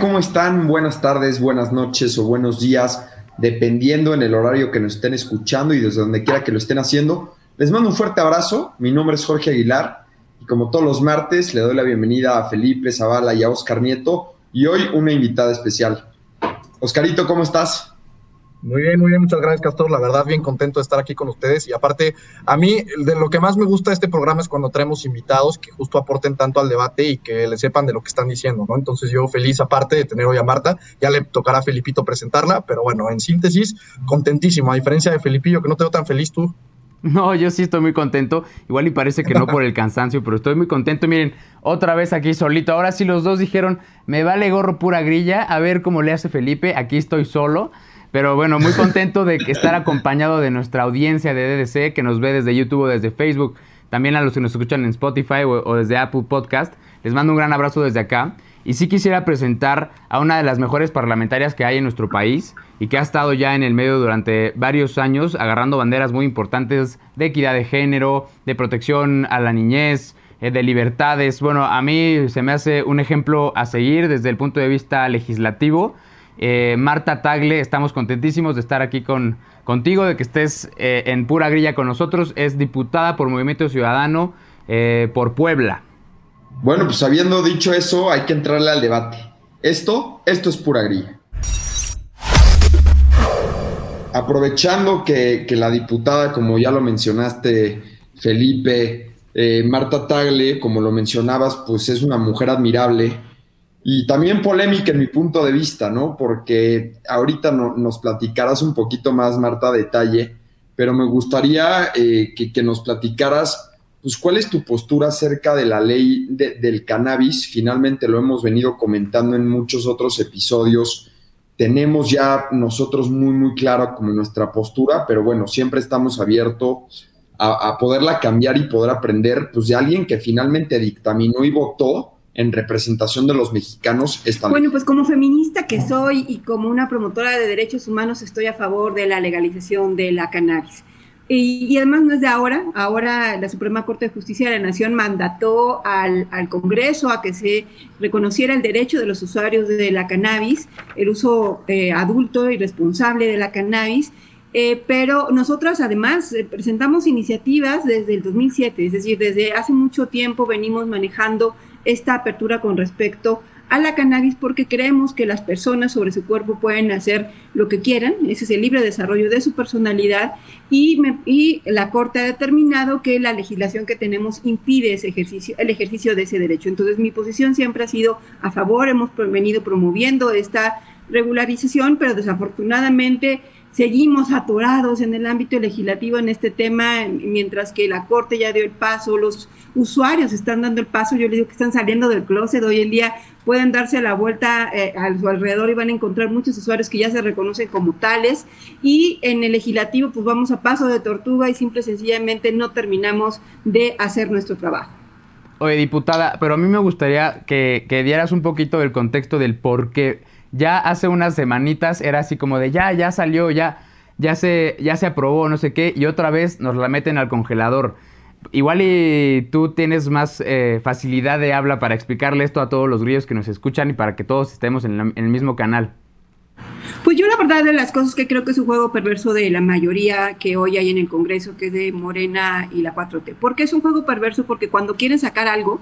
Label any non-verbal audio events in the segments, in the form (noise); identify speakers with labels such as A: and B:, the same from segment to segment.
A: ¿cómo están? Buenas tardes, buenas noches o buenos días, dependiendo en el horario que nos estén escuchando y desde donde quiera que lo estén haciendo. Les mando un fuerte abrazo. Mi nombre es Jorge Aguilar y como todos los martes le doy la bienvenida a Felipe Zavala y a Oscar Nieto y hoy una invitada especial. Oscarito, ¿cómo estás?
B: Muy bien, muy bien, muchas gracias Castor, la verdad bien contento de estar aquí con ustedes y aparte a mí de lo que más me gusta de este programa es cuando traemos invitados que justo aporten tanto al debate y que le sepan de lo que están diciendo, ¿no? Entonces yo feliz aparte de tener hoy a Marta, ya le tocará a Felipito presentarla, pero bueno, en síntesis, contentísimo, a diferencia de Felipillo que no te veo tan feliz tú.
C: No, yo sí estoy muy contento. Igual y parece que no por el cansancio, pero estoy muy contento. Miren, otra vez aquí solito. Ahora sí los dos dijeron, me vale gorro pura grilla, a ver cómo le hace Felipe, aquí estoy solo. Pero bueno, muy contento de estar acompañado de nuestra audiencia de DDC que nos ve desde YouTube o desde Facebook. También a los que nos escuchan en Spotify o, desde Apple Podcast. Les mando un gran abrazo desde acá. Y sí quisiera presentar a una de las mejores parlamentarias que hay en nuestro país y que ha estado ya en el medio durante varios años agarrando banderas muy importantes de equidad de género, de protección a la niñez, eh, de libertades. Bueno, a mí se me hace un ejemplo a seguir desde el punto de vista legislativo eh, Marta Tagle, estamos contentísimos de estar aquí con, contigo, de que estés eh, en pura grilla con nosotros. Es diputada por Movimiento Ciudadano eh, por Puebla.
A: Bueno, pues habiendo dicho eso, hay que entrarle al debate. Esto, esto es pura grilla. Aprovechando que, que la diputada, como ya lo mencionaste, Felipe, Marta Tagle, como lo mencionabas, pues es una mujer admirable y también polémica en mi punto de vista, ¿no? Porque ahorita nos platicarás un poquito más, Marta, detalle, pero me gustaría eh, que, nos platicaras, pues, cuál es tu postura acerca de la ley del cannabis. Finalmente lo hemos venido comentando en muchos otros episodios. Tenemos ya nosotros muy, muy claro como nuestra postura, pero bueno, siempre estamos abiertos a, a poderla cambiar y poder aprender, pues, de alguien que finalmente dictaminó y votó en representación de los mexicanos esta
D: Bueno, pues como feminista que soy y como una promotora de derechos humanos estoy a favor de la legalización de la cannabis. Y, además no es de ahora, ahora la Suprema Corte de Justicia de la Nación mandató al, Congreso a que se reconociera el derecho de los usuarios de la cannabis, el uso eh, adulto y responsable de la cannabis, eh, pero nosotros además eh, presentamos iniciativas desde el 2007, es decir, desde hace mucho tiempo venimos manejando esta apertura con respecto a la cannabis porque creemos que las personas sobre su cuerpo pueden hacer lo que quieran, ese es el libre desarrollo de su personalidad y, y, la Corte ha determinado que la legislación que tenemos impide ese ejercicio, el ejercicio de ese derecho. Entonces mi posición siempre ha sido a favor, hemos venido promoviendo esta regularización, pero desafortunadamente seguimos atorados en el ámbito legislativo en este tema, mientras que la Corte ya dio el paso, los usuarios están dando el paso, yo les digo que están saliendo del closet, hoy en día pueden darse la vuelta eh, a su alrededor y van a encontrar muchos usuarios que ya se reconocen como tales, y en el legislativo pues vamos a paso de tortuga y simple y sencillamente no terminamos de hacer nuestro trabajo.
C: Oye, diputada, pero a mí me gustaría que, que dieras un poquito del contexto del por qué ya hace unas semanitas era así como de ya, ya salió, ya, ya se, ya se aprobó, no sé qué, y otra vez nos la meten al congelador. Igual y tú tienes más eh, facilidad de habla para explicarle esto a todos los grillos que nos escuchan y para que todos estemos en, el mismo canal.
D: Pues yo la verdad de las cosas que creo que es un juego perverso de la mayoría que hoy hay en el Congreso, que es de Morena y la 4T. ¿Por qué es un juego perverso? Porque cuando quieren sacar algo,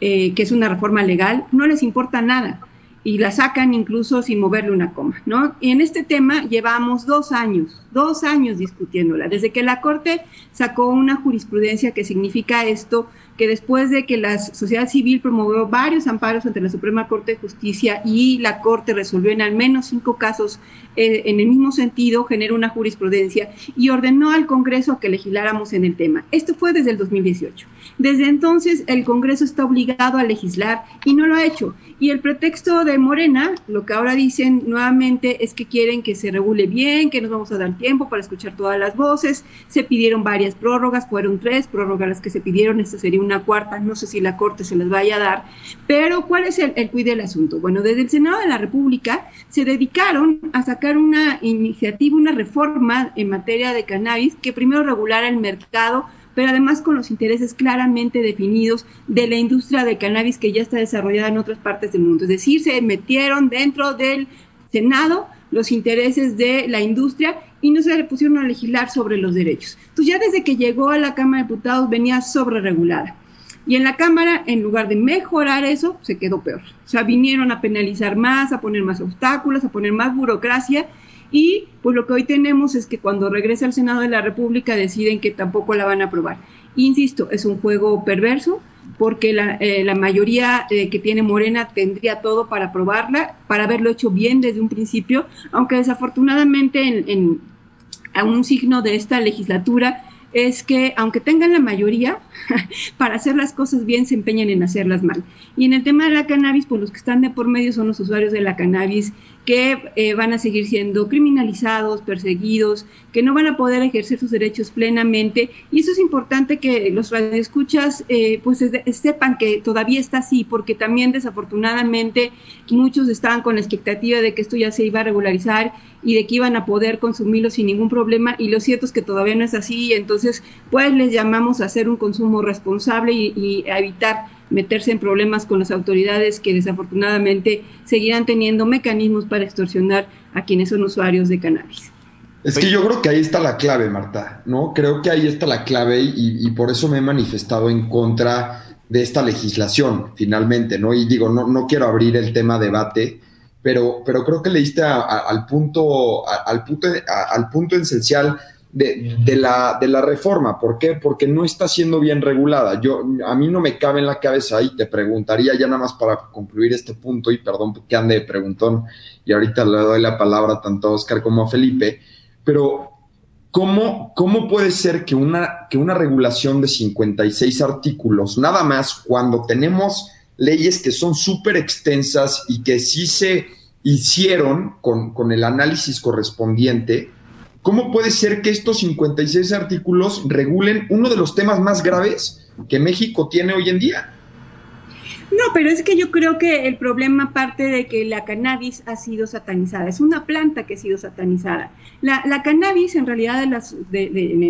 D: eh, que es una reforma legal, no les importa nada y la sacan incluso sin moverle una coma, ¿no? Y en este tema llevamos dos años, dos años discutiéndola, desde que la Corte sacó una jurisprudencia que significa esto, que después de que la sociedad civil promovió varios amparos ante la Suprema Corte de Justicia y la Corte resolvió en al menos cinco casos eh, en el mismo sentido, generó una jurisprudencia y ordenó al Congreso que legisláramos en el tema. Esto fue desde el 2018. Desde entonces el Congreso está obligado a legislar y no lo ha hecho. Y el pretexto de Morena, lo que ahora dicen nuevamente es que quieren que se regule bien, que nos vamos a dar tiempo para escuchar todas las voces. Se pidieron varias prórrogas, fueron tres prórrogas las que se pidieron, esta sería una cuarta, no sé si la Corte se les vaya a dar. Pero ¿cuál es el, el del asunto? Bueno, desde el Senado de la República se dedicaron a sacar una iniciativa, una reforma en materia de cannabis que primero regulara el mercado pero además con los intereses claramente definidos de la industria de cannabis que ya está desarrollada en otras partes del mundo. Es decir, se metieron dentro del Senado los intereses de la industria y no se le pusieron a legislar sobre los derechos. Entonces ya desde que llegó a la Cámara de Diputados venía sobre regulada. Y en la Cámara, en lugar de mejorar eso, se quedó peor. O sea, vinieron a penalizar más, a poner más obstáculos, a poner más burocracia. Y pues lo que hoy tenemos es que cuando regresa al Senado de la República deciden que tampoco la van a aprobar. Insisto, es un juego perverso porque la, eh, mayoría eh, que tiene Morena tendría todo para aprobarla, para haberlo hecho bien desde un principio, aunque desafortunadamente en, en a un signo de esta legislatura es que aunque tengan la mayoría, (laughs) para hacer las cosas bien se empeñan en hacerlas mal. Y en el tema de la cannabis, pues los que están de por medio son los usuarios de la cannabis que eh, van a seguir siendo criminalizados, perseguidos, que no van a poder ejercer sus derechos plenamente. Y eso es importante que los radioescuchas eh, pues sepan que todavía está así, porque también desafortunadamente muchos estaban con la expectativa de que esto ya se iba a regularizar y de que iban a poder consumirlo sin ningún problema. Y lo cierto es que todavía no es así. Entonces, pues les llamamos a hacer un consumo responsable y, a evitar meterse en problemas con las autoridades que desafortunadamente seguirán teniendo mecanismos para extorsionar a quienes son usuarios de cannabis.
A: Es que yo creo que ahí está la clave, Marta, ¿no? Creo que ahí está la clave y, por eso me he manifestado en contra de esta legislación, finalmente, ¿no? Y digo, no, no quiero abrir el tema debate, pero, pero creo que le al, punto, al, punto, al punto esencial de, la, de la reforma. ¿Por qué? Porque no está siendo bien regulada. Yo, a mí no me cabe en la cabeza y te preguntaría ya nada más para concluir este punto, y perdón que ande de preguntón, y ahorita le doy la palabra tanto a Oscar como a Felipe, pero ¿cómo, cómo puede ser que una, que una regulación de 56 artículos, nada más cuando tenemos leyes que son súper extensas y que sí se hicieron con, con el análisis correspondiente, ¿Cómo puede ser que estos 56 artículos regulen uno de los temas más graves que México tiene hoy en día?
D: No, pero es que yo creo que el problema parte de que la cannabis ha sido satanizada. Es una planta que ha sido satanizada. La, cannabis, en realidad, en,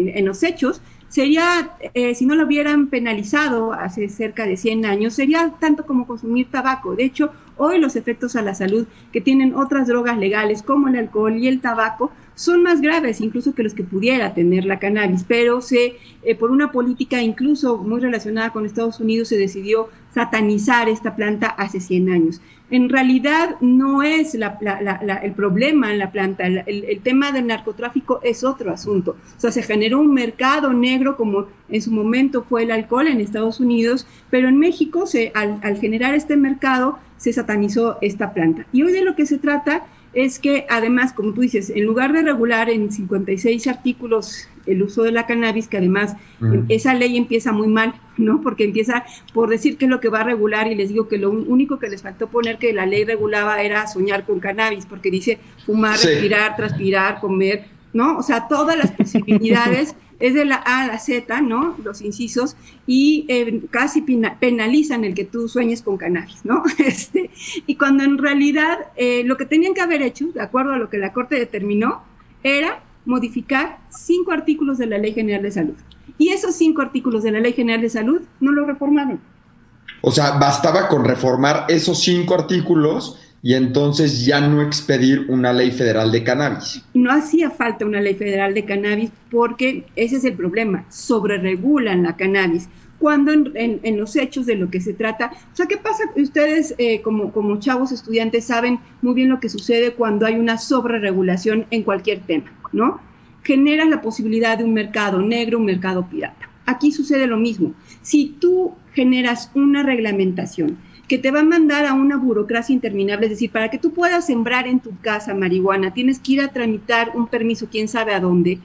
D: en, los hechos, sería, eh, si no lo hubieran penalizado hace cerca de 100 años, sería tanto como consumir tabaco. De hecho, hoy los efectos a la salud que tienen otras drogas legales como el alcohol y el tabaco son más graves incluso que los que pudiera tener la cannabis, pero se, eh, por una política incluso muy relacionada con Estados Unidos se decidió satanizar esta planta hace 100 años. En realidad no es el problema en la planta, el, tema del narcotráfico es otro asunto. O sea, se generó un mercado negro como en su momento fue el alcohol en Estados Unidos, pero en México se, al generar este mercado se satanizó esta planta. Y hoy de lo que se trata es que además, como tú dices, en lugar de regular en 56 artículos el uso de la cannabis, que además esa ley empieza muy mal, ¿no? Porque empieza por decir qué es lo que va a regular y les digo que lo único que les faltó poner que la ley regulaba era soñar con cannabis, porque dice fumar, respirar, transpirar, comer, ¿no? O sea, todas las posibilidades (laughs) es de la A a la Z, ¿no? Los incisos, y eh, casi penalizan el que tú sueñes con cannabis, ¿no? (laughs) Este, y cuando en realidad eh, lo que tenían que haber hecho, de acuerdo a lo que la Corte determinó, era modificar cinco artículos de la Ley General de Salud. Y esos cinco artículos de la Ley General de Salud no lo reformaron.
A: O sea, bastaba con reformar esos cinco artículos y entonces ya no expedir una ley federal de cannabis.
D: No hacía falta una ley federal de cannabis porque ese es el problema, sobreregulan la cannabis. Cuando en, los hechos de lo que se trata, o sea, ¿qué pasa? Ustedes eh, como, como chavos estudiantes saben muy bien lo que sucede cuando hay una sobreregulación en cualquier tema, ¿no? Genera la posibilidad de un mercado negro, un mercado pirata. Aquí sucede lo mismo. Si tú generas una reglamentación que te va a mandar a una burocracia interminable. Es decir, para que tú puedas sembrar en tu casa marihuana, tienes que ir a tramitar un permiso, quién sabe a dónde,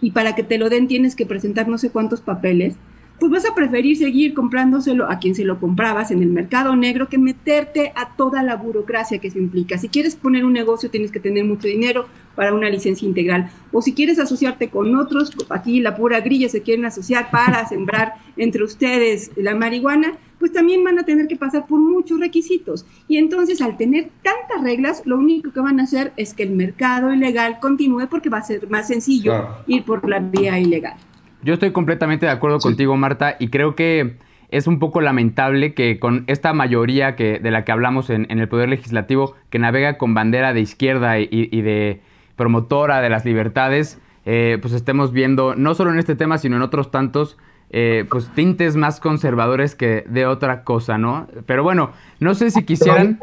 D: y para que te lo den tienes que presentar no sé cuántos papeles pues vas a preferir seguir comprándoselo a quien se lo comprabas en el mercado negro que meterte a toda la burocracia que se implica. Si quieres poner un negocio tienes que tener mucho dinero para una licencia integral. O si quieres asociarte con otros, aquí la pura grilla se quieren asociar para (laughs) sembrar entre ustedes la marihuana, pues también van a tener que pasar por muchos requisitos. Y entonces al tener tantas reglas, lo único que van a hacer es que el mercado ilegal continúe porque va a ser más sencillo ir por la vía ilegal.
C: Yo estoy completamente de acuerdo contigo, Marta, y creo que es un poco lamentable que con esta mayoría que, de la que hablamos en, el Poder Legislativo, que navega con bandera de izquierda y, de promotora de las libertades, eh, pues estemos viendo, no solo en este tema, sino en otros tantos, eh, pues tintes más conservadores que de otra cosa, ¿no? Pero bueno, no sé si quisieran...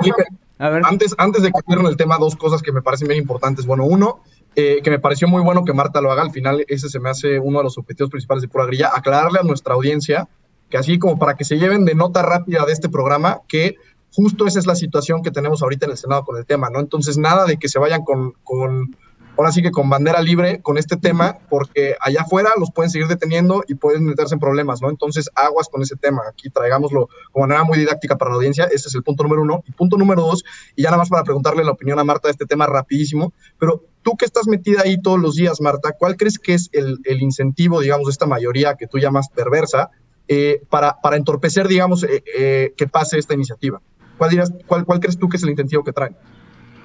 B: A ver. Antes, antes de en el tema, dos cosas que me parecen bien importantes. Bueno, uno, eh, que me pareció muy bueno que Marta lo haga. Al final, ese se me hace uno de los objetivos principales de Pura Grilla, aclararle a nuestra audiencia que así como para que se lleven de nota rápida de este programa, que justo esa es la situación que tenemos ahorita en el Senado con el tema, ¿no? Entonces, nada de que se vayan con, con ahora sí que con bandera libre con este tema, porque allá afuera los pueden seguir deteniendo y pueden meterse en problemas, ¿no? Entonces, aguas con ese tema. Aquí traigámoslo como manera muy didáctica para la audiencia. Ese es el punto número uno. Y punto número dos, y ya nada más para preguntarle la opinión a Marta de este tema rapidísimo, pero tú que estás metida ahí todos los días, Marta, ¿cuál crees que es el, el incentivo, digamos, de esta mayoría que tú llamas perversa eh, para, para, entorpecer, digamos, eh, eh, que pase esta iniciativa? ¿Cuál, dirás, cuál, ¿Cuál crees tú que es el incentivo que traen?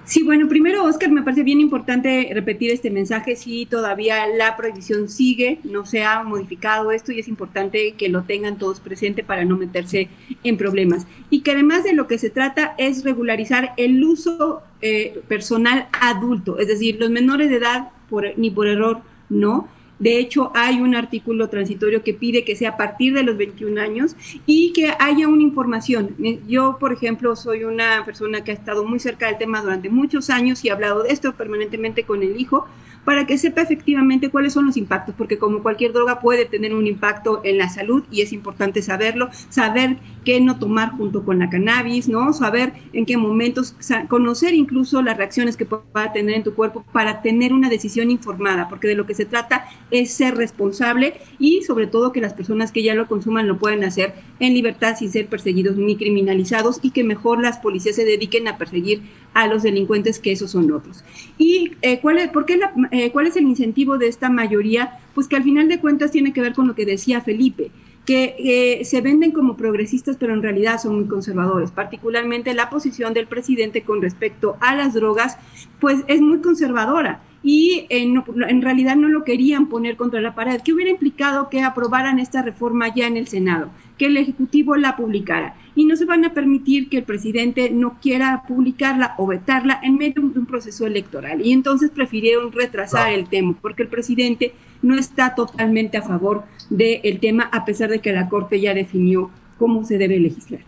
D: Sí, bueno, primero, Oscar, me parece bien importante repetir este mensaje. Sí, todavía la prohibición sigue, no se ha modificado esto y es importante que lo tengan todos presente para no meterse en problemas. Y que además de lo que se trata es regularizar el uso eh, personal adulto, es decir, los menores de edad, por, ni por error, no de hecho, hay un artículo transitorio que pide que sea a partir de los 21 años y que haya una información. Yo, por ejemplo, soy una persona que ha estado muy cerca del tema durante muchos años y he hablado de esto permanentemente con el hijo para que sepa efectivamente cuáles son los impactos, porque como cualquier droga puede tener un impacto en la salud y es importante saberlo, saber qué no tomar junto con la cannabis, ¿no? Saber en qué momentos, conocer incluso las reacciones que pueda tener en tu cuerpo para tener una decisión informada, porque de lo que se trata es ser responsable y sobre todo que las personas que ya lo consuman lo puedan hacer en libertad sin ser perseguidos ni criminalizados y que mejor las policías se dediquen a perseguir a los delincuentes que esos son otros. ¿Y eh, ¿cuál, es, por qué eh, cuál es el incentivo de esta mayoría? Pues que al final de cuentas tiene que ver con lo que decía Felipe que se venden como progresistas, pero en realidad son muy conservadores. Particularmente la posición del presidente con respecto a las drogas, pues es muy conservadora y en, en, realidad no lo querían poner contra la pared. ¿Qué hubiera implicado que aprobaran esta reforma ya en el Senado? Que el Ejecutivo la publicara. Y no se van a permitir que el presidente no quiera publicarla o vetarla en medio de un proceso electoral. Y entonces prefirieron retrasar el tema, porque el presidente no está totalmente a favor del tema, a pesar de que la Corte ya definió cómo se debe legislar.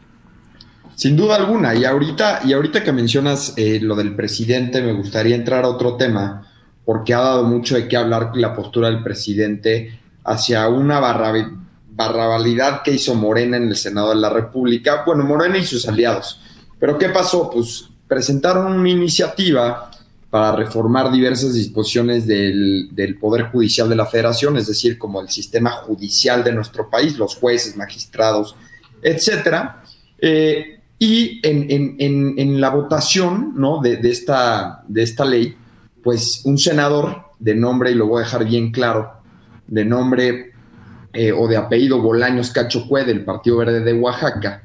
A: Sin duda alguna, y ahorita, y ahorita que mencionas eh, lo del presidente, me gustaría entrar a otro tema, porque ha dado mucho de qué hablar la postura del presidente hacia una barra, que hizo Morena en el Senado de la República, bueno, Morena y sus aliados. Pero ¿qué pasó? Pues presentaron una iniciativa para reformar diversas disposiciones del, Poder Judicial de la Federación, es decir, como el sistema judicial de nuestro país, los jueces, magistrados, etcétera. Eh, y en, la votación ¿no? de, esta, de esta ley, pues un senador de nombre, y lo voy a dejar bien claro, de nombre eh, o de apellido Bolaños Cachocue del Partido Verde de Oaxaca,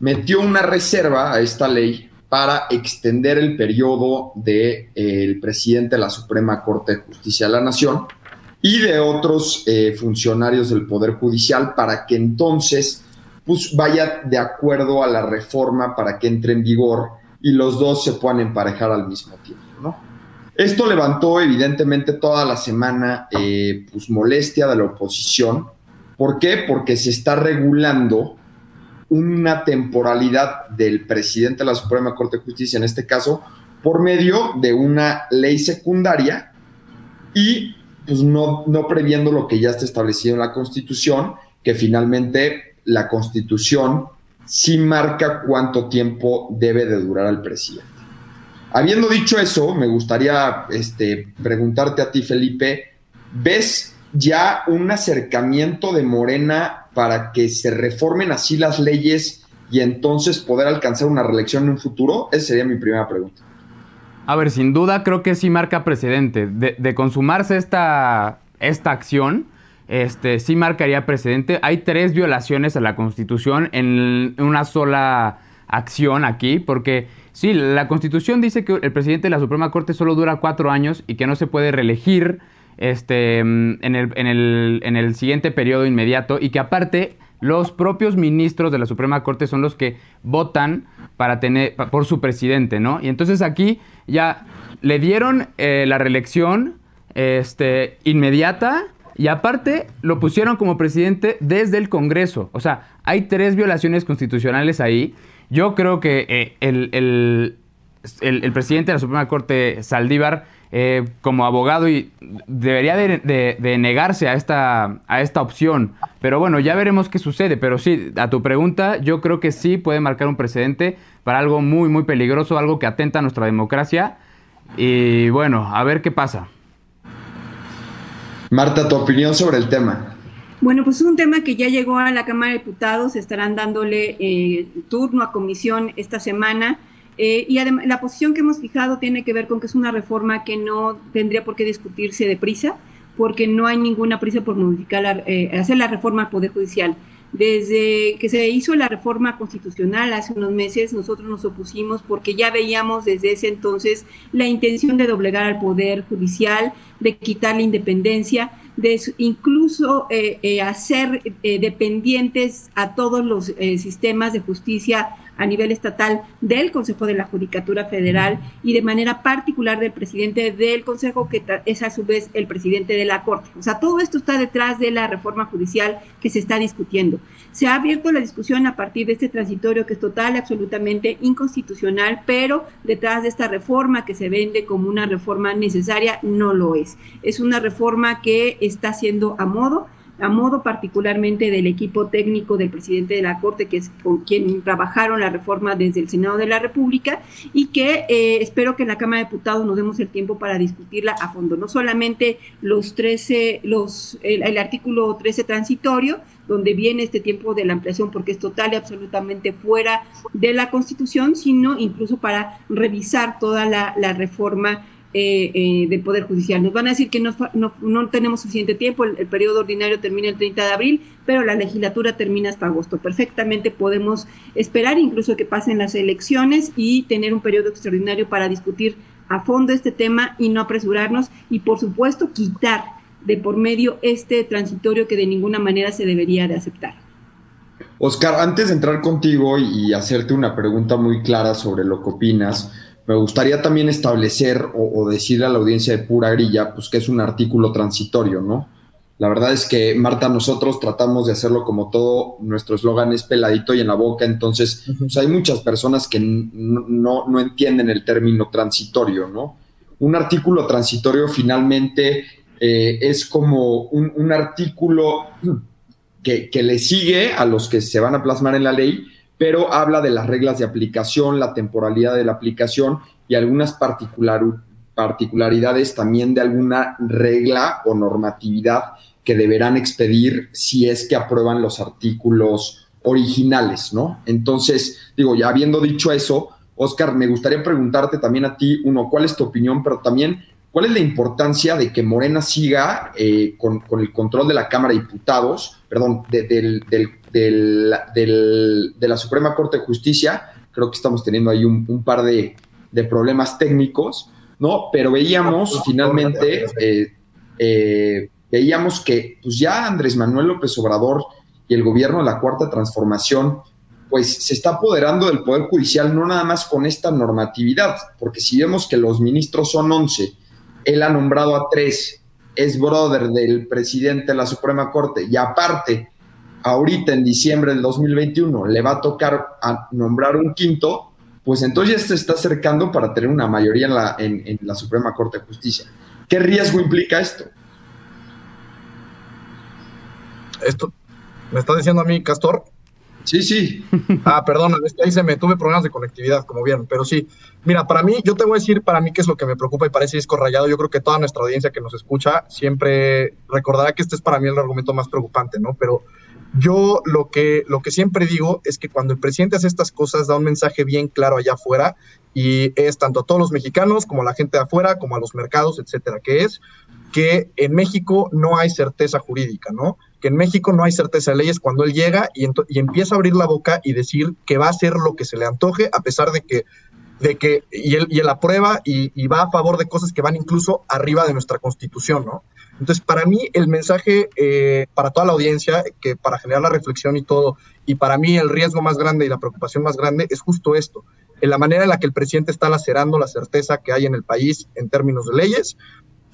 A: metió una reserva a esta ley para extender el periodo del de, presidente de la Suprema Corte de Justicia de la Nación y de otros eh, funcionarios del Poder Judicial para que entonces pues, vaya de acuerdo a la reforma para que entre en vigor y los dos se puedan emparejar al mismo tiempo. Esto levantó evidentemente toda la semana eh, pues, molestia de la oposición. ¿Por qué? Porque se está regulando una temporalidad del presidente de la Suprema Corte de Justicia, en este caso, por medio de una ley secundaria y pues no, no previendo lo que ya está establecido en la Constitución, que finalmente la Constitución sí marca cuánto tiempo debe de durar al presidente. Habiendo dicho eso, me gustaría este, preguntarte a ti, Felipe, ¿ves ya un acercamiento de Morena para que se reformen así las leyes y entonces poder alcanzar una reelección en un futuro? Esa sería mi primera pregunta.
C: A ver, sin duda creo que sí marca precedente. De, consumarse esta, esta acción, este, sí marcaría precedente. Hay tres violaciones a la Constitución en una sola acción aquí, porque sí, la Constitución dice que el presidente de la Suprema Corte solo dura cuatro años y que no se puede reelegir este, en, el, en, el, en el siguiente periodo inmediato y que aparte los propios ministros de la Suprema Corte son los que votan para tener por su presidente, ¿no? Y entonces aquí ya le dieron eh, la reelección este, inmediata y aparte lo pusieron como presidente desde el Congreso. O sea, hay tres violaciones constitucionales ahí. Yo creo que eh, el, el, presidente de la Suprema Corte, Saldívar, eh, como abogado y debería de, negarse a esta, a esta opción. Pero bueno, ya veremos qué sucede. Pero sí, a tu pregunta, yo creo que sí puede marcar un precedente para algo muy, muy peligroso, algo que atenta a nuestra democracia. Y bueno, a ver qué pasa.
A: Marta, tu opinión sobre el tema.
D: Bueno, pues es un tema que ya llegó a la Cámara de Diputados, estarán dándole eh, turno a comisión esta semana. Eh, y además, la posición que hemos fijado tiene que ver con que es una reforma que no tendría por qué discutirse deprisa, porque no hay ninguna prisa por modificar, eh, hacer la reforma al Poder Judicial. Desde que se hizo la reforma constitucional hace unos meses, nosotros nos opusimos porque ya veíamos desde ese entonces la intención de doblegar al Poder Judicial, de quitar la independencia, de incluso eh, hacer dependientes a todos los sistemas de justicia a nivel estatal del Consejo de la Judicatura Federal y de manera particular del presidente del Consejo, que es a su vez el presidente de la Corte. O sea, todo esto está detrás de la reforma judicial que se está discutiendo. Se ha abierto la discusión a partir de este transitorio que es total absolutamente inconstitucional, pero detrás de esta reforma que se vende como una reforma necesaria, no lo es. Es una reforma que está siendo a modo a modo particularmente del equipo técnico del presidente de la Corte, que es con quien trabajaron la reforma desde el Senado de la República, y que eh, espero que en la Cámara de Diputados nos demos el tiempo para discutirla a fondo. No solamente los 13, los, el, artículo 13 transitorio, donde viene este tiempo de la ampliación porque es total y absolutamente fuera de la Constitución, sino incluso para revisar toda la, la reforma eh, eh, del Poder Judicial. Nos van a decir que no, no, tenemos suficiente tiempo, el, periodo ordinario termina el 30 de abril, pero la legislatura termina hasta agosto. Perfectamente podemos esperar incluso que pasen las elecciones y tener un periodo extraordinario para discutir a fondo este tema y no apresurarnos y por supuesto quitar de por medio este transitorio que de ninguna manera se debería de aceptar.
A: Oscar, antes de entrar contigo y hacerte una pregunta muy clara sobre lo que opinas, me gustaría también establecer o, decirle a la audiencia de pura grilla, pues que es un artículo transitorio, ¿no? La verdad es que, Marta, nosotros tratamos de hacerlo como todo, nuestro eslogan es peladito y en la boca, entonces pues, hay muchas personas que no, no, entienden el término transitorio, ¿no? Un artículo transitorio finalmente eh, es como un, artículo que, que, le sigue a los que se van a plasmar en la ley, pero habla de las reglas de aplicación, la temporalidad de la aplicación y algunas particularidades también de alguna regla o normatividad que deberán expedir si es que aprueban los artículos originales, ¿no? Entonces, digo, ya habiendo dicho eso, Oscar, me gustaría preguntarte también a ti, uno, ¿cuál es tu opinión? Pero también, ¿cuál es la importancia de que Morena siga eh, con, el control de la Cámara de Diputados, perdón, del, de la Suprema Corte de Justicia. Creo que estamos teniendo ahí un, par de, problemas técnicos, ¿no? Pero veíamos finalmente, eh, eh, veíamos que pues ya Andrés Manuel López Obrador y el gobierno de la Cuarta Transformación, pues se está apoderando del Poder Judicial no nada más con esta normatividad, porque si vemos que los ministros son 11, él ha nombrado a tres, es brother del presidente de la Suprema Corte y aparte ahorita en diciembre del 2021 le va a tocar a nombrar un quinto, pues entonces se está acercando para tener una mayoría en la, en, la Suprema Corte de Justicia. ¿Qué riesgo implica esto?
B: Esto, ¿me está diciendo a mí, Castor?
A: Sí, sí.
B: Ah, perdona, es ahí se me tuve problemas de conectividad, como vieron, pero sí. Mira, para mí, yo te voy a decir para mí qué es lo que me preocupa y parece disco rayado. Yo creo que toda nuestra audiencia que nos escucha siempre recordará que este es para mí el argumento más preocupante, ¿no? Pero yo lo que, lo que siempre digo es que cuando el presidente hace estas cosas da un mensaje bien claro allá afuera y es tanto a todos los mexicanos como a la gente de afuera, como a los mercados, etcétera, que es que en México no hay certeza jurídica, ¿no? Que en México no hay certeza de leyes cuando él llega y, empieza a abrir la boca y decir que va a hacer lo que se le antoje, a pesar de que de que, y él, y él aprueba y, y, va a favor de cosas que van incluso arriba de nuestra constitución, ¿no? Entonces, para mí, el mensaje eh, para toda la audiencia, que para generar la reflexión y todo, y para mí el riesgo más grande y la preocupación más grande es justo esto, en la manera en la que el presidente está lacerando la certeza que hay en el país en términos de leyes,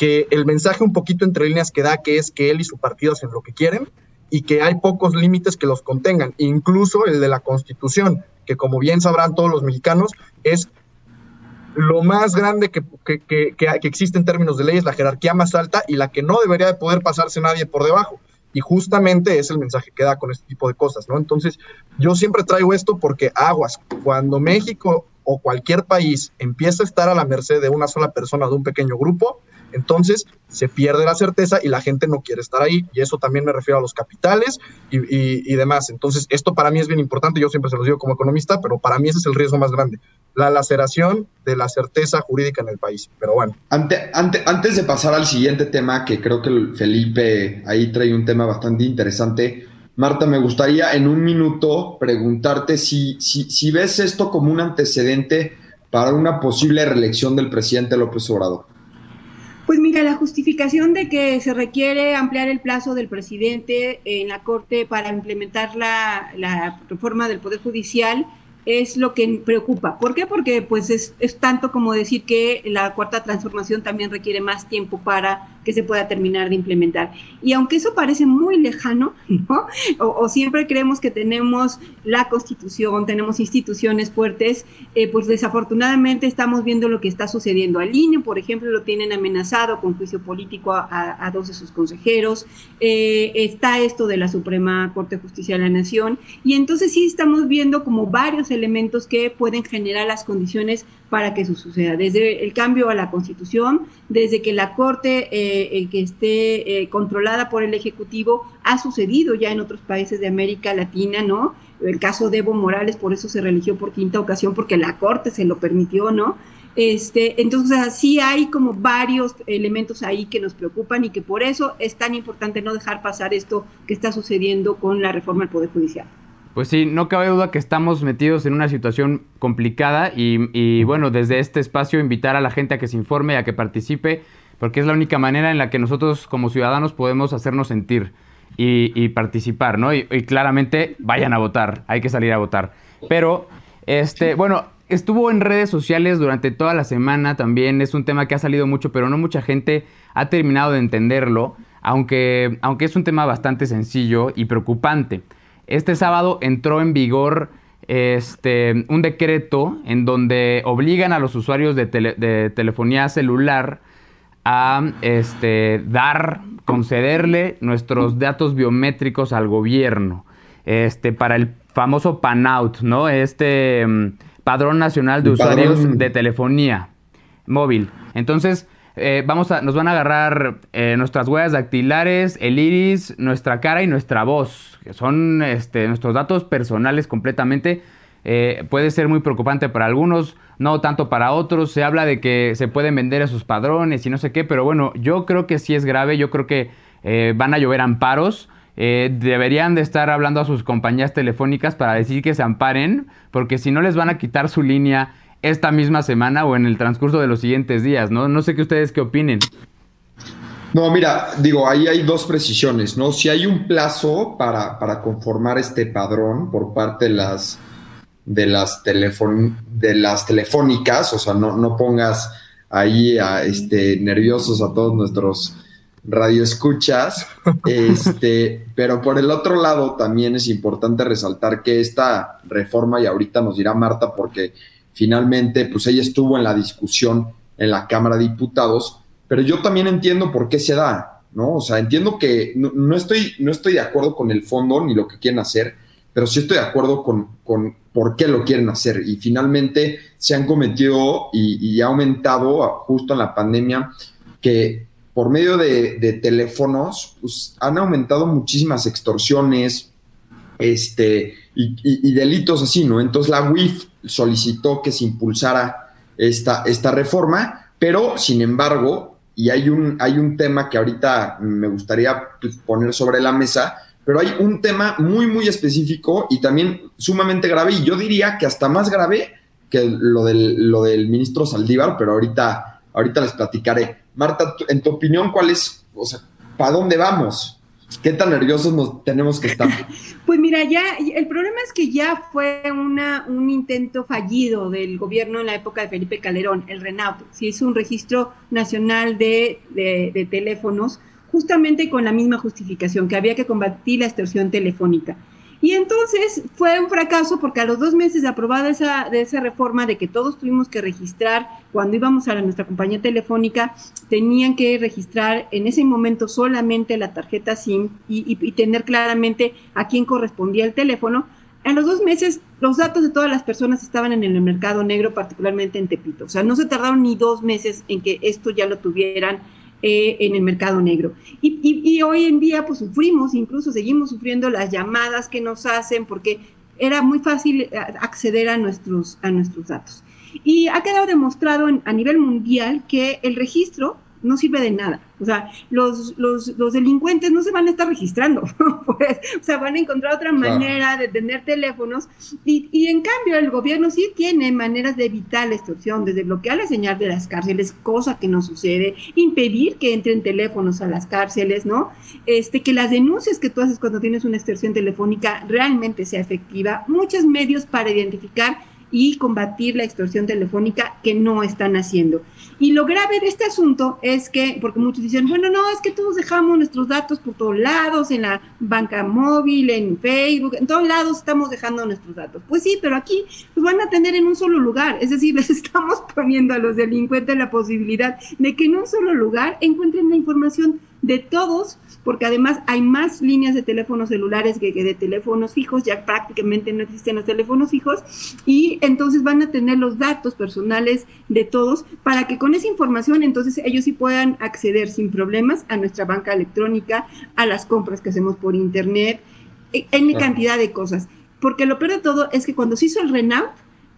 B: que el mensaje un poquito entre líneas que da, que es que él y su partido hacen lo que quieren y que hay pocos límites que los contengan, incluso el de la Constitución, que como bien sabrán todos los mexicanos, es lo más grande que, existe en términos de leyes, la jerarquía más alta y la que no debería de poder pasarse nadie por debajo. Y justamente es el mensaje que da con este tipo de cosas, ¿no? Entonces, yo siempre traigo esto porque aguas, cuando México o cualquier país empieza a estar a la merced de una sola persona, de un pequeño grupo, entonces se pierde la certeza y la gente no quiere estar ahí. Y eso también me refiero a los capitales y, demás. Entonces, esto para mí es bien importante. Yo siempre se lo digo como economista, pero para mí ese es el riesgo más grande. La laceración de la certeza jurídica en el país. Pero bueno.
A: antes de pasar al siguiente tema, que creo que Felipe ahí trae un tema bastante interesante. Marta, me gustaría en un minuto preguntarte si, si, si ves esto como un antecedente para una posible reelección del presidente López Obrador.
D: Pues mira, la justificación de que se requiere ampliar el plazo del presidente en la Corte para implementar la, la reforma del Poder Judicial es lo que preocupa. ¿Por qué? Porque pues es, es, tanto como decir que la cuarta transformación también requiere más tiempo para que se pueda terminar de implementar. Y aunque eso parece muy lejano, ¿no? o, siempre creemos que tenemos la constitución, tenemos instituciones fuertes, eh, pues desafortunadamente estamos viendo lo que está sucediendo. Al INE, por ejemplo, lo tienen amenazado con juicio político a, dos de sus consejeros. Eh, está esto de la Suprema Corte de Justicia de la Nación. Y entonces sí estamos viendo como varios elementos que pueden generar las condiciones para que eso suceda. Desde el cambio a la constitución, desde que la Corte eh, que esté eh, controlada por el Ejecutivo, ha sucedido ya en otros países de América Latina, ¿no? El caso de Evo Morales, por eso se religió por quinta ocasión, porque la Corte se lo permitió, ¿no? Este, entonces, sí hay como varios elementos ahí que nos preocupan y que por eso es tan importante no dejar pasar esto que está sucediendo con la reforma del Poder Judicial.
C: Pues sí, no cabe duda que estamos metidos en una situación complicada y, bueno, desde este espacio invitar a la gente a que se informe, a que participe, porque es la única manera en la que nosotros como ciudadanos podemos hacernos sentir y, participar, ¿no? Y, claramente vayan a votar, hay que salir a votar. Pero, este, bueno, estuvo en redes sociales durante toda la semana también, es un tema que ha salido mucho, pero no mucha gente ha terminado de entenderlo, aunque, aunque es un tema bastante sencillo y preocupante. Este sábado entró en vigor este, un decreto en donde obligan a los usuarios de, telefonía celular a este, dar, concederle nuestros datos biométricos al gobierno este, para el famoso PANOUT, ¿no? Este mm, Padrón Nacional de Usuarios de Telefonía Móvil. Entonces, eh, vamos a, nos van a agarrar eh, nuestras huellas dactilares, el iris, nuestra cara y nuestra voz, que son este, nuestros datos personales completamente. Eh, puede ser muy preocupante para algunos, no tanto para otros. Se habla de que se pueden vender esos padrones y no sé qué, pero bueno, yo creo que sí es grave, yo creo que van a llover amparos. deberían de estar hablando a sus compañías telefónicas para decir que se amparen, porque si no les van a quitar su línea esta misma semana o en el transcurso de los siguientes días, ¿no? No sé qué ustedes qué opinen.
A: No, mira, digo, ahí hay dos precisiones, ¿no? Si hay un plazo para, para conformar este padrón por parte de las, de las, de las telefónicas, o sea, no, no pongas ahí a, este, nerviosos a todos nuestros radioescuchas, (laughs) este, pero por el otro lado también es importante resaltar que esta reforma, y ahorita nos dirá Marta, porque Finalmente, pues ella estuvo en la discusión en la Cámara de Diputados, pero yo también entiendo por qué se da, ¿no? O sea, entiendo que no, estoy, no estoy de acuerdo con el fondo ni lo que quieren hacer, pero sí estoy de acuerdo con, con por qué lo quieren hacer. Y finalmente se han cometido y, ha aumentado justo en la pandemia que por medio de, teléfonos pues, han aumentado muchísimas extorsiones, este, y, delitos así, ¿no? Entonces la UIF solicitó que se impulsara esta, esta reforma, pero sin embargo, y hay un, hay un tema que ahorita me gustaría pues, poner sobre la mesa, pero hay un tema muy, muy específico y también sumamente grave, y yo diría que hasta más grave que lo del, lo del ministro Saldívar, pero ahorita, ahorita les platicaré. Marta, en tu opinión, ¿cuál es, o sea, ¿para dónde vamos? ¿Qué tan nerviosos nos tenemos que estar? (laughs)
D: Pues mira, ya el problema es que ya fue una, un intento fallido del gobierno en la época de Felipe Calderón, el RENAUT. Se hizo un registro nacional de, de teléfonos justamente con la misma justificación, que había que combatir la extorsión telefónica. Y entonces fue un fracaso porque a los dos meses de aprobada esa, de esa reforma de que todos tuvimos que registrar cuando íbamos a nuestra compañía telefónica, tenían que registrar en ese momento solamente la tarjeta SIM y, tener claramente a quién correspondía el teléfono. A los dos meses los datos de todas las personas estaban en el mercado negro, particularmente en Tepito. O sea, no se tardaron ni dos meses en que esto ya lo tuvieran eh, en el mercado negro. Y, hoy en día pues sufrimos, incluso seguimos sufriendo las llamadas que nos hacen porque era muy fácil eh, acceder a nuestros, a nuestros datos. Y ha quedado demostrado a nivel mundial que el registro no sirve de nada. O sea, los, los, los delincuentes no se van a estar registrando, (laughs) pues, o sea, van a encontrar otra manera de tener teléfonos y, y, en cambio el gobierno sí tiene maneras de evitar la extorsión, desde bloquear la señal de las cárceles, cosa que no sucede, impedir que entren teléfonos a las cárceles, ¿no? Este, que las denuncias que tú haces cuando tienes una extorsión telefónica realmente sea efectiva, muchos medios para identificar y combatir la extorsión telefónica que no están haciendo. Y lo grave de este asunto es que, porque muchos dicen, bueno, no, es que todos dejamos nuestros datos por todos lados, en la banca móvil, en Facebook, en todos lados estamos dejando nuestros datos. Pues sí, pero aquí los van a tener en un solo lugar, es decir, (laughs) les estamos poniendo a los delincuentes la posibilidad de que en un solo lugar encuentren la información de todos, porque además hay más líneas de teléfonos celulares que, de teléfonos fijos, ya prácticamente no existen los teléfonos fijos, y entonces van a tener los datos personales de todos para que con esa información entonces ellos sí puedan acceder sin problemas a nuestra banca electrónica, a las compras que hacemos por internet, e, en cantidad de cosas. Porque lo peor de todo es que cuando se hizo el Renault,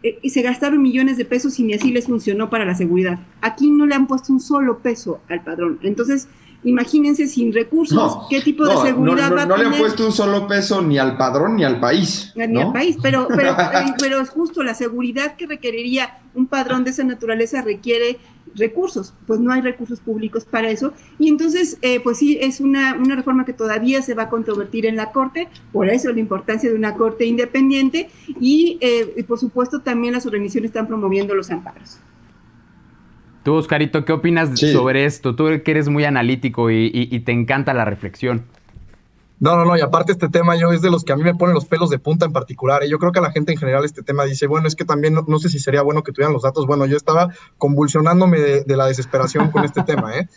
D: eh, y se gastaron millones de pesos y ni así les funcionó para la seguridad. Aquí no le han puesto un solo peso al padrón. Entonces, imagínense sin recursos, qué tipo de seguridad
A: no,
D: va a
A: no
D: tener.
A: le han puesto un solo peso ni al padrón ni al país.
D: Ni al país, pero, (laughs) pero, eh, pero es justo la seguridad que requeriría un padrón de esa naturaleza requiere recursos, pues no hay recursos públicos para eso, y entonces, eh, pues sí, es una, una reforma que todavía se va a controvertir en la Corte, por eso la importancia de una Corte independiente, y, eh, y por supuesto también las organizaciones están promoviendo los amparos.
C: Tú, Oscarito, ¿qué opinas
A: Sí.
C: sobre esto? Tú que eres muy analítico y, y- y te encanta la reflexión.
B: No, no, no, y aparte este tema yo es de los que a mí me ponen los pelos de punta en particular. Y yo creo que la gente en general este tema dice, bueno, es que también no, sé si sería bueno que tuvieran los datos. Bueno, yo estaba convulsionándome de, la desesperación con este (laughs) tema. ¿eh?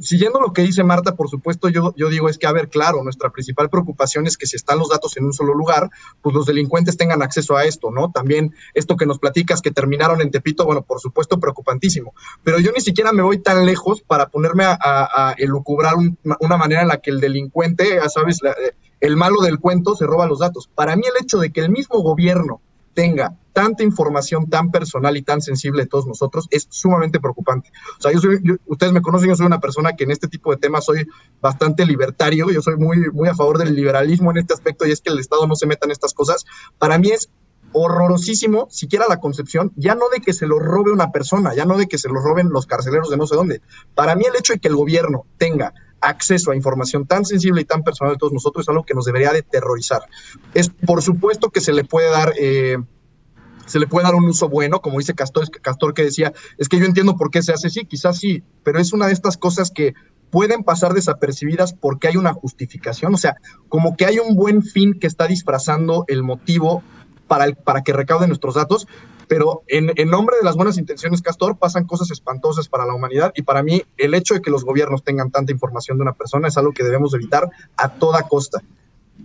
B: Siguiendo lo que dice Marta, por supuesto, yo, yo digo es que, a ver, claro, nuestra principal preocupación es que si están los datos en un solo lugar, pues los delincuentes tengan acceso a esto, ¿no? También esto que nos platicas que terminaron en Tepito, bueno, por supuesto, preocupantísimo. Pero yo ni siquiera me voy tan lejos para ponerme a, a- a elucubrar un- una manera en la que el delincuente, ya sabes, eh, el malo del cuento se roba los datos. Para mí el hecho de que el mismo gobierno tenga tanta información tan personal y tan sensible de todos nosotros es sumamente preocupante. O sea, yo soy, yo- ustedes me conocen, yo soy una persona que en este tipo de temas soy bastante libertario, yo soy muy, muy a favor del liberalismo en este aspecto y es que el Estado no se meta en estas cosas. Para mí es horrorosísimo, siquiera la concepción, ya no de que se lo robe una persona, ya no de que se lo roben los carceleros de no sé dónde. Para mí el hecho de que el gobierno tenga acceso a información tan sensible y tan personal de todos nosotros es algo que nos debería de terrorizar. Es por supuesto que se le puede dar... eh, se le puede dar un uso bueno, como dice Castor, Castor que decía, es que yo entiendo por qué se hace así, quizás sí, pero es una de estas cosas que pueden pasar desapercibidas porque hay una justificación, o sea, como que hay un buen fin que está disfrazando el motivo para, el- para que recauden nuestros datos, pero en, en nombre de las buenas intenciones, Castor, pasan cosas espantosas para la humanidad y para mí el hecho de que los gobiernos tengan tanta información de una persona es algo que debemos evitar a toda costa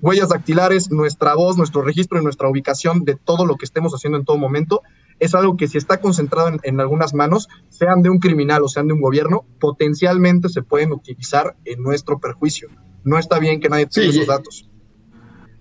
B: huellas dactilares, nuestra voz, nuestro registro y nuestra ubicación de todo lo que estemos haciendo en todo momento, es algo que si está concentrado en, en algunas manos, sean de un criminal o sean de un gobierno, potencialmente se pueden utilizar en nuestro perjuicio. No está bien que nadie tenga
A: Sí,
B: esos datos.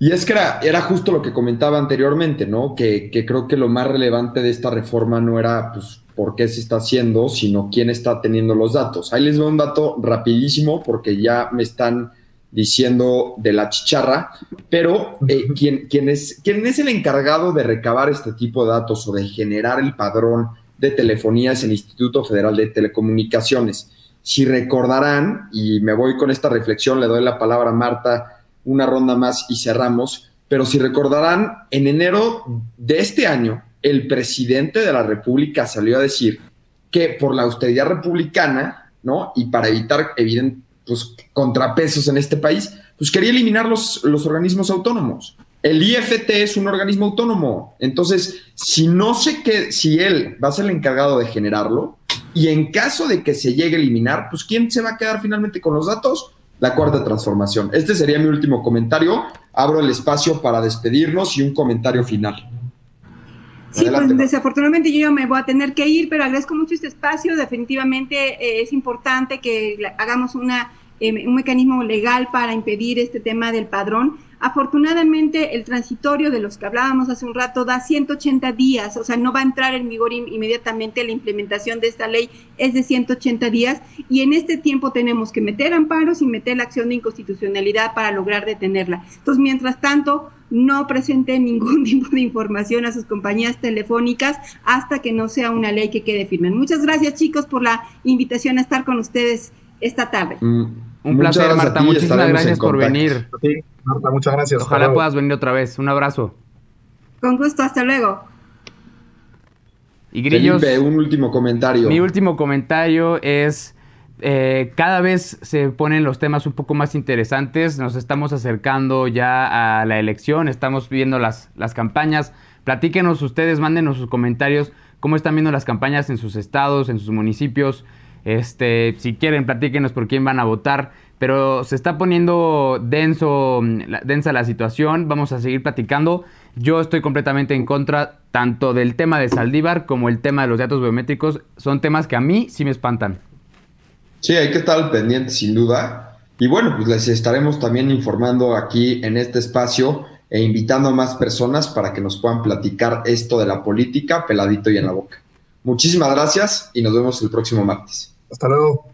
A: Y es que era, era justo lo que comentaba anteriormente, ¿no? Que, que creo que lo más relevante de esta reforma no era, pues, por qué se está haciendo, sino quién está teniendo los datos. Ahí les doy un dato rapidísimo porque ya me están diciendo de la chicharra, pero eh, ¿quién, quién es, quién es el encargado de recabar este tipo de datos o de generar el padrón de telefonía es el Instituto Federal de Telecomunicaciones. si recordarán, y me voy con esta reflexión, le doy la palabra a Marta, una ronda más y cerramos, pero si recordarán, en enero de este año, el presidente de la República salió a decir que por la austeridad republicana, ¿no? Y para evitar evidentes pues, contrapesos en este país, pues quería eliminar los, los organismos autónomos. El IFT es un organismo autónomo. Entonces, si no sé qué, si él va a ser el encargado de generarlo, y en caso de que se llegue a eliminar, pues ¿quién se va a quedar finalmente con los datos? La cuarta transformación. Este sería mi último comentario. Abro el espacio para despedirnos y un comentario final.
D: Sí, pues desafortunadamente yo me voy a tener que ir, pero agradezco mucho este espacio. Definitivamente eh, es importante que hagamos una, eh, un mecanismo legal para impedir este tema del padrón. Afortunadamente, el transitorio de los que hablábamos hace un rato da 180 días, o sea, no va a entrar en vigor inmediatamente la implementación de esta ley, es de 180 días, y en este tiempo tenemos que meter amparos y meter la acción de inconstitucionalidad para lograr detenerla. Entonces, mientras tanto, no presenten ningún (laughs) tipo de información a sus compañías telefónicas hasta que no sea una ley que quede firme. Muchas gracias, chicos, por la invitación a estar con ustedes esta tarde.
C: Mm, un placer, Marta. Muchísimas gracias por venir.
B: Sí, Marta, muchas gracias.
C: Ojalá puedas venir otra vez. Un abrazo.
D: Con gusto, hasta luego.
C: Y Grillos.
A: Felipe, un último comentario.
C: Mi último comentario es. Eh, cada vez se ponen los temas un poco más interesantes. Nos estamos acercando ya a la elección, estamos viendo las, las campañas. Platíquenos ustedes, mándenos sus comentarios, cómo están viendo las campañas en sus estados, en sus municipios. Este, si quieren, platíquenos por quién van a votar. Pero se está poniendo denso, densa la situación. Vamos a seguir platicando. Yo estoy completamente en contra tanto del tema de Saldívar como el tema de los datos biométricos. Son temas que a mí sí me espantan.
A: Sí, hay que estar al pendiente, sin duda. Y bueno, pues les estaremos también informando aquí en este espacio e invitando a más personas para que nos puedan platicar esto de la política peladito y en la boca. Muchísimas gracias y nos vemos el próximo martes.
B: Hasta luego.